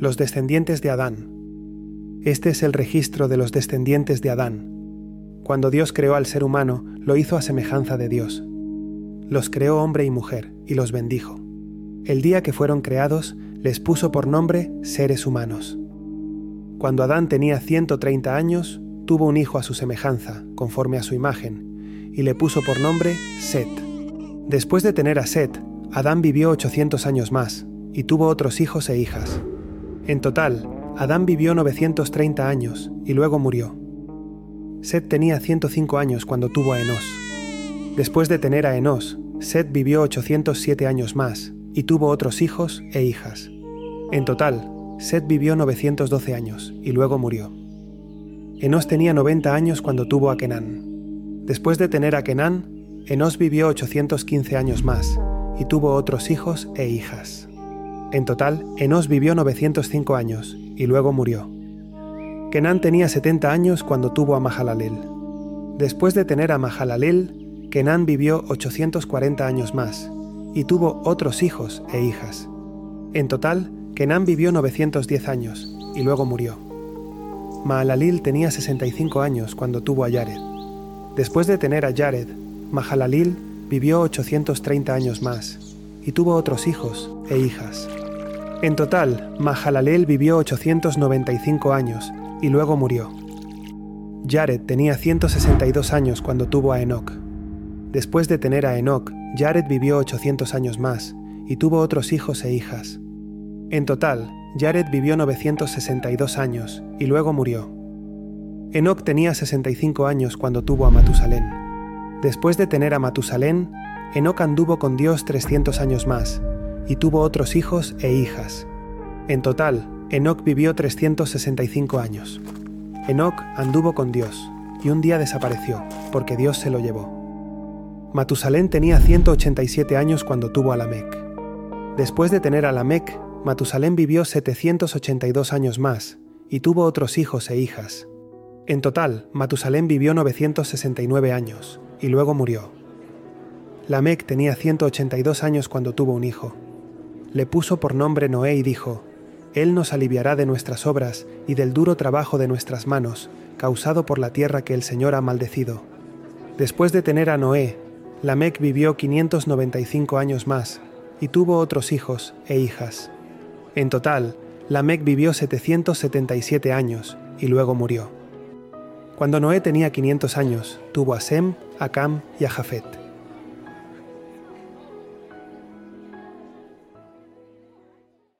Los descendientes de Adán. Este es el registro de los descendientes de Adán. Cuando Dios creó al ser humano, lo hizo a semejanza de Dios. Los creó hombre y mujer, y los bendijo. El día que fueron creados, les puso por nombre seres humanos. Cuando Adán tenía 130 años, tuvo un hijo a su semejanza, conforme a su imagen, y le puso por nombre Set. Después de tener a Set, Adán vivió 800 años más, y tuvo otros hijos e hijas. En total, Adán vivió 930 años, y luego murió. Set tenía 105 años cuando tuvo a Enos. Después de tener a Enos, Set vivió 807 años más, y tuvo otros hijos e hijas. En total, Set vivió 912 años, y luego murió. Enos tenía 90 años cuando tuvo a Kenán. Después de tener a Kenán, Enos vivió 815 años más y tuvo otros hijos e hijas. En total, Enos vivió 905 años y luego murió. Kenán tenía 70 años cuando tuvo a Mahalalel. Después de tener a Mahalalel, Kenán vivió 840 años más y tuvo otros hijos e hijas. En total, Kenán vivió 910 años y luego murió. Mahalalil tenía 65 años cuando tuvo a Yared. Después de tener a Yared, Mahalalil vivió 830 años más y tuvo otros hijos e hijas. En total, Mahalalel vivió 895 años y luego murió. Yared tenía 162 años cuando tuvo a Enoch. Después de tener a Enoch, Yared vivió 800 años más y tuvo otros hijos e hijas. En total, Jared vivió 962 años y luego murió. Enoch tenía 65 años cuando tuvo a Matusalén. Después de tener a Matusalén, Enoch anduvo con Dios 300 años más y tuvo otros hijos e hijas. En total, Enoch vivió 365 años. Enoch anduvo con Dios y un día desapareció porque Dios se lo llevó. Matusalén tenía 187 años cuando tuvo a Lamec. Después de tener a Lamec, Matusalén vivió 782 años más y tuvo otros hijos e hijas. En total, Matusalén vivió 969 años y luego murió. Lamec tenía 182 años cuando tuvo un hijo. Le puso por nombre Noé y dijo, Él nos aliviará de nuestras obras y del duro trabajo de nuestras manos, causado por la tierra que el Señor ha maldecido. Después de tener a Noé, Lamec vivió 595 años más y tuvo otros hijos e hijas. En total, Lamec vivió 777 años y luego murió. Cuando Noé tenía 500 años, tuvo a Sem, a Cam y a Jafet.